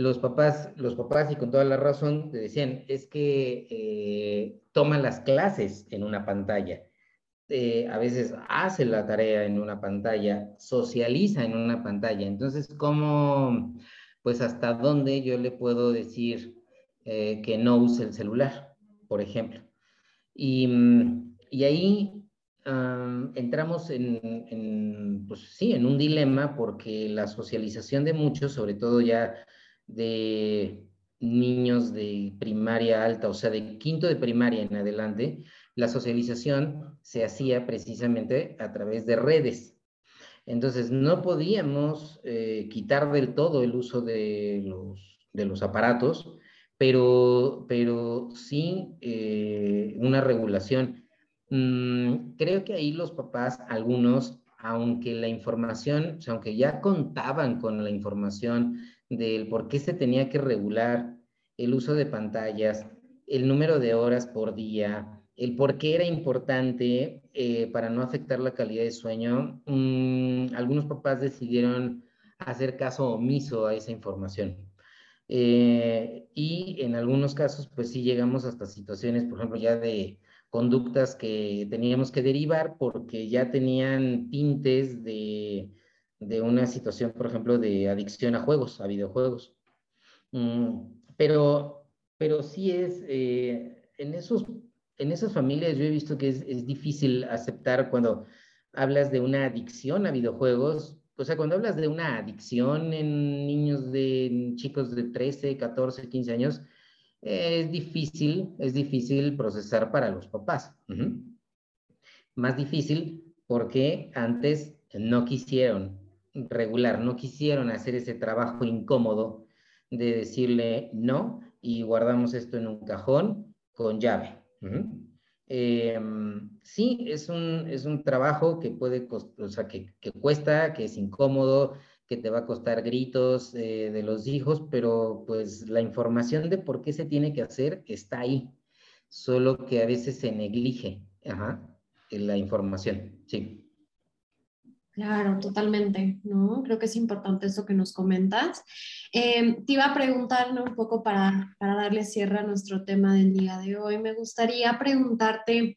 los papás, los papás y con toda la razón decían, es que eh, toman las clases en una pantalla, eh, a veces hace la tarea en una pantalla, socializa en una pantalla. Entonces, ¿cómo, pues hasta dónde yo le puedo decir eh, que no use el celular, por ejemplo? Y, y ahí entramos en, en, pues sí, en un dilema porque la socialización de muchos, sobre todo ya de niños de primaria alta, o sea, de quinto de primaria en adelante, la socialización se hacía precisamente a través de redes. Entonces, no podíamos eh, quitar del todo el uso de los, de los aparatos, pero, pero sí eh, una regulación. Mm, creo que ahí los papás, algunos, aunque la información, aunque ya contaban con la información del por qué se tenía que regular el uso de pantallas, el número de horas por día, el por qué era importante eh, para no afectar la calidad de sueño, mm, algunos papás decidieron hacer caso omiso a esa información. Eh, y en algunos casos, pues sí llegamos hasta situaciones, por ejemplo, ya de conductas que teníamos que derivar porque ya tenían tintes de de una situación, por ejemplo, de adicción a juegos, a videojuegos. Mm, pero, pero sí es, eh, en, esos, en esas familias yo he visto que es, difícil aceptar cuando hablas de una adicción a videojuegos, o sea, cuando hablas de una adicción en niños de chicos de 13, 14, 15 años, es difícil, es difícil procesar para los papás. Más difícil porque antes no quisieron regular, no quisieron hacer ese trabajo incómodo de decirle no y guardamos esto en un cajón con llave. Em, sí, es un, es un trabajo que puede, o sea, que, que, cuesta, que es incómodo, que te va a costar gritos eh, de los hijos, pero pues la información de por qué se tiene que hacer está ahí, solo que a veces se neglige la información, sí. Claro, totalmente, ¿no? Creo que es importante eso que nos comentas. Em, te iba a preguntar un poco para, para darle cierre a nuestro tema del día de hoy. Me gustaría preguntarte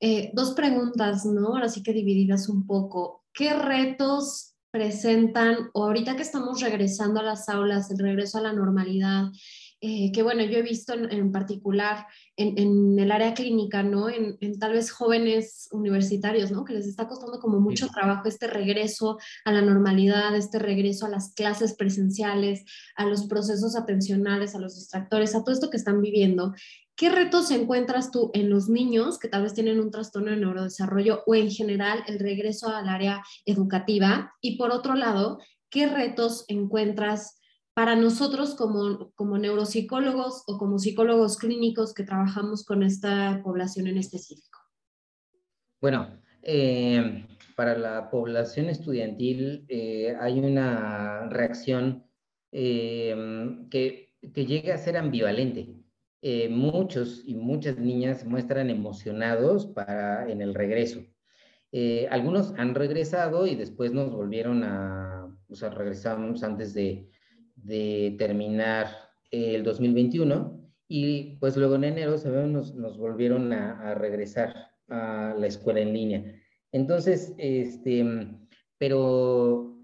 eh, dos preguntas, ¿no? Ahora sí que dividirlas un poco. ¿Qué retos presentan, o ahorita que estamos regresando a las aulas, el regreso a la normalidad, eh, que bueno, yo he visto en, particular en, el área clínica, ¿no? En, tal vez jóvenes universitarios, ¿no? Que les está costando como mucho trabajo este regreso a la normalidad, este regreso a las clases presenciales, a los procesos atencionales, a los distractores, a todo esto que están viviendo. ¿Qué retos encuentras tú en los niños que tal vez tienen un trastorno de neurodesarrollo o en general el regreso al área educativa? Y por otro lado, ¿qué retos encuentras para nosotros como, como neuropsicólogos o como psicólogos clínicos que trabajamos con esta población en específico? Bueno, eh, para la población estudiantil eh, hay una reacción eh, que, que llega a ser ambivalente. Muchos y muchas niñas muestran emocionados para, en el regreso. Algunos han regresado y después nos volvieron a, o sea, regresamos antes de, de terminar el 2021 y pues luego en enero nos, nos volvieron a, a, regresar a la escuela en línea. Entonces, este, pero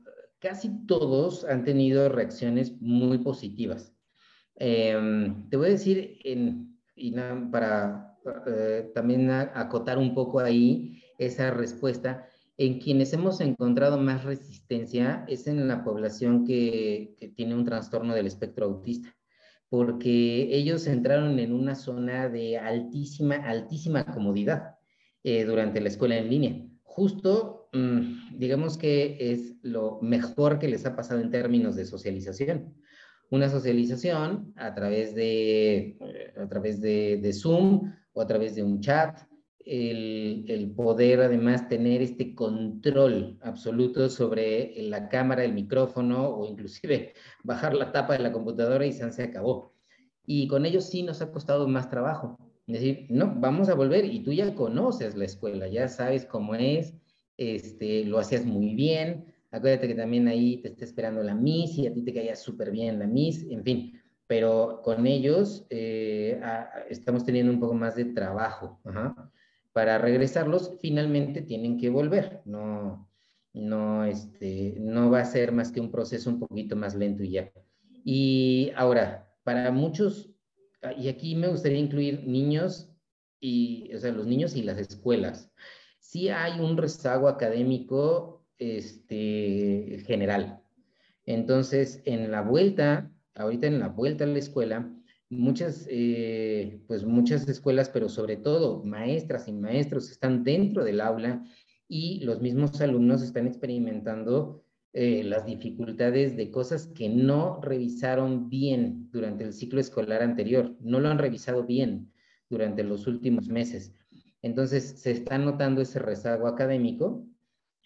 casi todos han tenido reacciones muy positivas. Em, te voy a decir, en, y para eh, también acotar un poco ahí esa respuesta, en quienes hemos encontrado más resistencia es en la población que, tiene un trastorno del espectro autista, porque ellos entraron en una zona de altísima, altísima comodidad eh, durante la escuela en línea. Justo, mm, digamos que es lo mejor que les ha pasado en términos de socialización una socialización a través de, a través de, Zoom o a través de un chat, el, poder además tener este control absoluto sobre la cámara, el micrófono o inclusive bajar la tapa de la computadora y se acabó. Y con ellos sí nos ha costado más trabajo. Es decir, no, vamos a volver y tú ya conoces la escuela, ya sabes cómo es, este, lo hacías muy bien, Acuérdate que también ahí te está esperando la Miss y a ti te caía súper bien la Miss, en fin. Pero con ellos eh, estamos teniendo un poco más de trabajo. Para regresarlos, finalmente tienen que volver. No, no, este, no va a ser más que un proceso un poquito más lento y ya. Y ahora, para muchos, y aquí me gustaría incluir niños y, o sea, los niños y las escuelas. Sí hay un rezago académico este, general. Entonces, en la vuelta, ahorita en la vuelta a la escuela, muchas, eh, pues muchas escuelas, pero sobre todo maestras y maestros están dentro del aula y los mismos alumnos están experimentando eh, las dificultades de cosas que no revisaron bien durante el ciclo escolar anterior, no lo han revisado bien durante los últimos meses. Entonces, se está notando ese rezago académico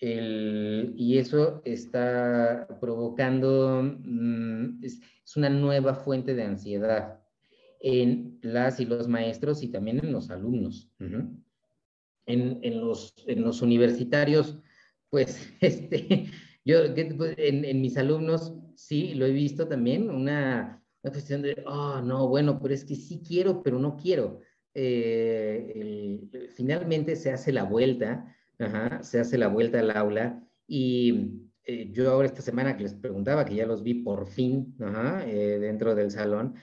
y eso está provocando, mm, es, una nueva fuente de ansiedad en las y los maestros y también en los alumnos. en, los, en los universitarios, pues, este, yo pues, en, en, mis alumnos sí lo he visto también, una, una, cuestión de, oh, no, bueno, pero es que sí quiero, pero no quiero. Eh, finalmente se hace la vuelta se hace la vuelta al aula y eh, yo ahora esta semana que les preguntaba, que ya los vi por fin eh, dentro del salón,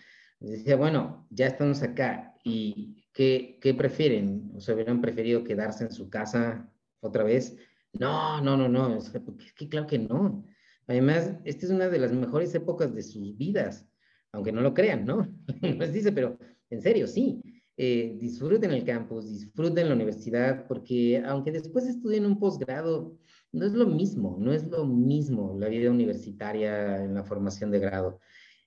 decía, bueno, ya estamos acá y ¿qué, ¿qué prefieren? ¿O se hubieran preferido quedarse en su casa otra vez? No, no, no, no, es que claro que no. Además, esta es una de las mejores épocas de sus vidas, aunque no lo crean, ¿no? Les dice, pero en serio, sí. Eh, disfruten el campus, disfruten la universidad, porque aunque después estudien un posgrado, no es lo mismo, no es lo mismo la vida universitaria en la formación de grado.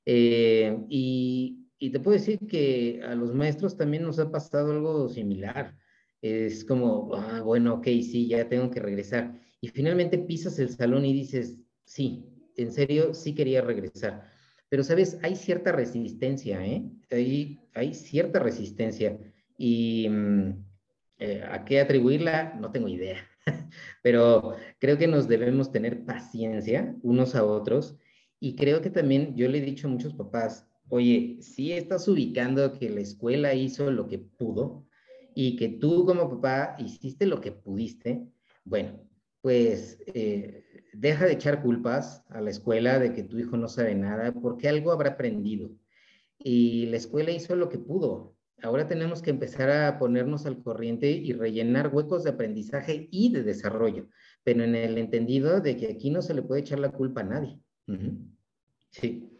Eh, y, y, te puedo decir que a los maestros también nos ha pasado algo similar. Es como, ah, bueno, ok, sí, ya tengo que regresar. Y finalmente pisas el salón y dices, sí, en serio, sí quería regresar. Pero, ¿sabes? Hay cierta resistencia, ¿eh? Hay, cierta resistencia. Y mm, eh, a qué atribuirla, no tengo idea. Pero creo que nos debemos tener paciencia unos a otros. Y creo que también yo le he dicho a muchos papás, oye, si estás ubicando que la escuela hizo lo que pudo y que tú como papá hiciste lo que pudiste, bueno, pues eh, deja de echar culpas a la escuela de que tu hijo no sabe nada, porque algo habrá aprendido. Y la escuela hizo lo que pudo. Ahora tenemos que empezar a ponernos al corriente y rellenar huecos de aprendizaje y de desarrollo, pero en el entendido de que aquí no se le puede echar la culpa a nadie. Sí.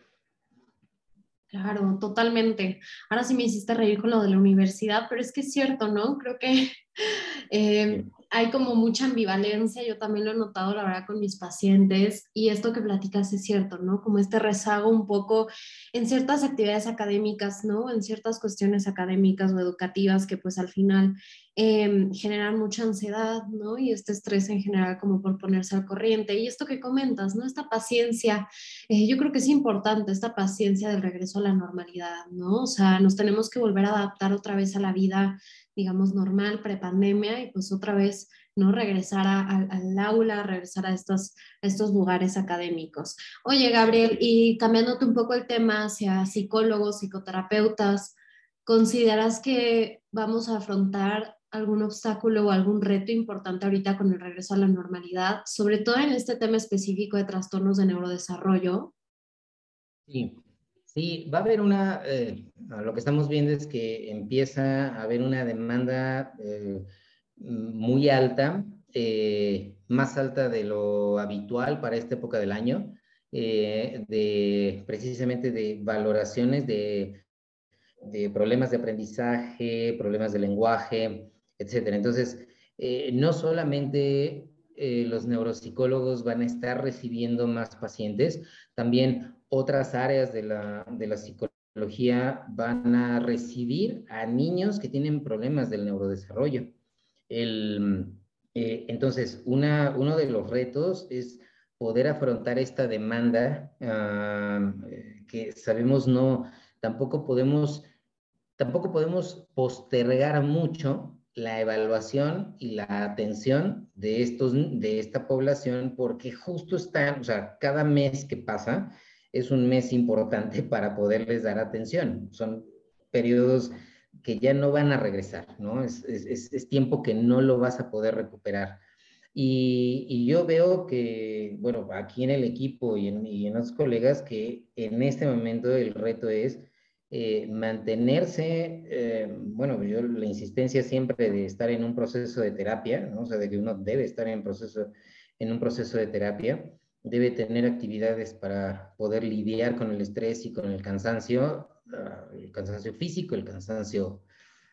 Claro, totalmente. Ahora sí me hiciste reír con lo de la universidad, pero es que es cierto, ¿no? Creo que eh, hay como mucha ambivalencia, yo también lo he notado, la verdad, con mis pacientes, y esto que platicas es cierto, ¿no? Como este rezago un poco en ciertas actividades académicas, ¿no? En ciertas cuestiones académicas o educativas que pues al final eh, generan mucha ansiedad, ¿no? Y este estrés en general como por ponerse al corriente. Y esto que comentas, ¿no? Esta paciencia, eh, yo creo que es importante, esta paciencia del regreso a la normalidad, ¿no? O sea, nos tenemos que volver a adaptar otra vez a la vida digamos, normal, prepandemia, y pues otra vez, ¿no? Regresar al aula, regresar a estos, estos lugares académicos. Oye, Gabriel, y cambiándote un poco el tema hacia psicólogos, psicoterapeutas, ¿consideras que vamos a afrontar algún obstáculo o algún reto importante ahorita con el regreso a la normalidad, sobre todo en este tema específico de trastornos de neurodesarrollo? Sí, Sí, va a haber una, eh, lo que estamos viendo es que empieza a haber una demanda eh, muy alta, eh, más alta de lo habitual para esta época del año, de precisamente de valoraciones de, de, problemas de aprendizaje, problemas de lenguaje, etcétera. Entonces, no solamente los neuropsicólogos van a estar recibiendo más pacientes, también otras áreas de la, de la psicología van a recibir a niños que tienen problemas del neurodesarrollo. El, eh, entonces, una, uno de los retos es poder afrontar esta demanda ah, que sabemos no, tampoco podemos, tampoco podemos postergar mucho la evaluación y la atención de, estos, de esta población porque justo están, o sea, cada mes que pasa, es un mes importante para poderles dar atención. Son periodos que ya no van a regresar, ¿no? Es, tiempo que no lo vas a poder recuperar. Y, yo veo que, bueno, aquí en el equipo y en, los colegas, que en este momento el reto es eh, mantenerse, eh, bueno, yo la insistencia siempre de estar en un proceso de terapia, ¿no? O sea, de que uno debe estar en, proceso, en un proceso de terapia, debe tener actividades para poder lidiar con el estrés y con el cansancio, ah, el cansancio físico, el cansancio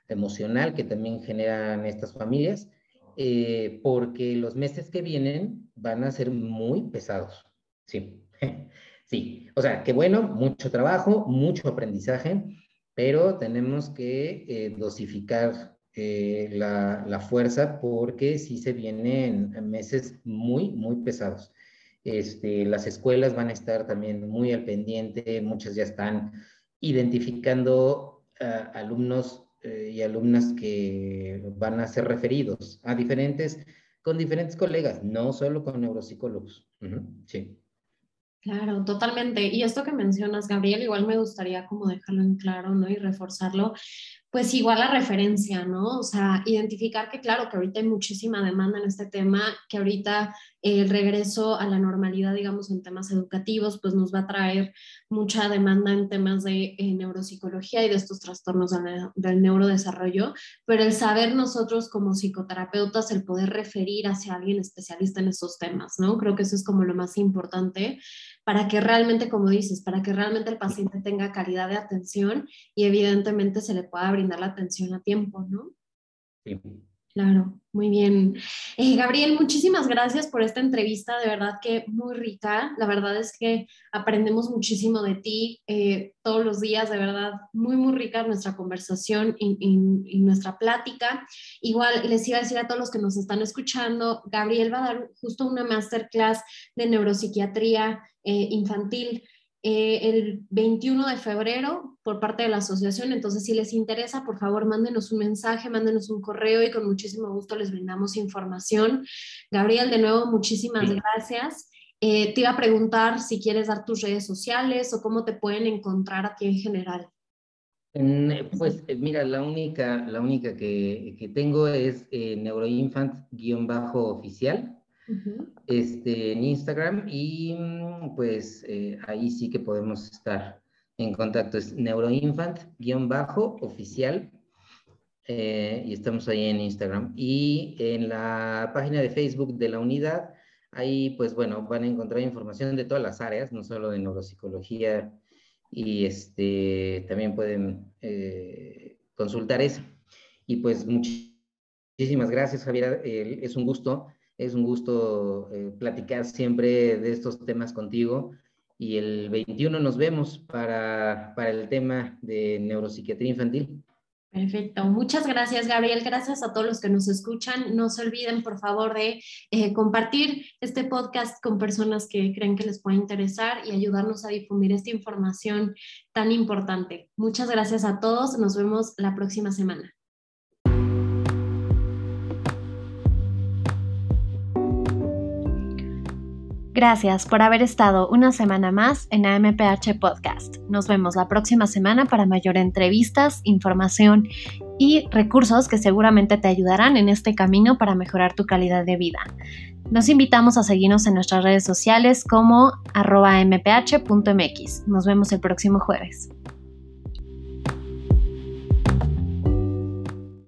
emocional que también generan estas familias, eh, porque los meses que vienen van a ser muy pesados. Sí, sí. O sea, que bueno, mucho trabajo, mucho aprendizaje, pero tenemos que eh, dosificar eh, la, la, fuerza porque sí se vienen meses muy, muy pesados. Este, las escuelas van a estar también muy al pendiente, muchas ya están identificando alumnos eh, y alumnas que van a ser referidos a diferentes, con diferentes colegas, no solo con neuropsicólogos. sí. Claro, totalmente. Y esto que mencionas, Gabriel, igual me gustaría como dejarlo en claro, ¿no? Y reforzarlo, pues igual la referencia, ¿no? O sea, identificar que claro que ahorita hay muchísima demanda en este tema, que ahorita el regreso a la normalidad, digamos, en temas educativos, pues nos va a traer mucha demanda en temas de eh, neuropsicología y de estos trastornos del, neurodesarrollo, pero el saber nosotros como psicoterapeutas, el poder referir hacia alguien especialista en esos temas, ¿no? Creo que eso es como lo más importante para que realmente, como dices, para que realmente el paciente tenga calidad de atención y evidentemente se le pueda brindar la atención a tiempo, ¿no? Sí, Claro, muy bien. Eh, Gabriel, muchísimas gracias por esta entrevista, de verdad que muy rica. La verdad es que aprendemos muchísimo de ti eh, todos los días, de verdad, muy, muy rica nuestra conversación y, nuestra plática. Igual les iba a decir a todos los que nos están escuchando, Gabriel va a dar justo una masterclass de neuropsiquiatría eh, infantil. Eh, el 21 de febrero por parte de la asociación. Entonces, si les interesa, por favor, mándenos un mensaje, mándenos un correo y con muchísimo gusto les brindamos información. Gabriel, de nuevo, muchísimas gracias. Eh, te iba a preguntar si quieres dar tus redes sociales o cómo te pueden encontrar a ti en general. Pues eh, mira, la única, la única que, que tengo es neuroinfant-oficial este, en Instagram y mm, pues eh, ahí sí que podemos estar en contacto. Es neuroinfant-oficial eh, y estamos ahí en Instagram. Y en la página de Facebook de la unidad, ahí pues bueno, van a encontrar información de todas las áreas, no solo de neuropsicología y este, también pueden eh, consultar eso. Y pues muchísimas gracias, Javier. es un gusto es un gusto eh, platicar siempre de estos temas contigo. Y el 21 nos vemos para, para el tema de neuropsiquiatría infantil. Perfecto. Muchas gracias, Gabriel. Gracias a todos los que nos escuchan. No se olviden, por favor, de eh, compartir este podcast con personas que creen que les puede interesar y ayudarnos a difundir esta información tan importante. Muchas gracias a todos. Nos vemos la próxima semana. Gracias por haber estado una semana más en AMPH Podcast. Nos vemos la próxima semana para mayor entrevistas, información y recursos que seguramente te ayudarán en este camino para mejorar tu calidad de vida. Nos invitamos a seguirnos en nuestras redes sociales como arroba mph.mx. Nos vemos el próximo jueves.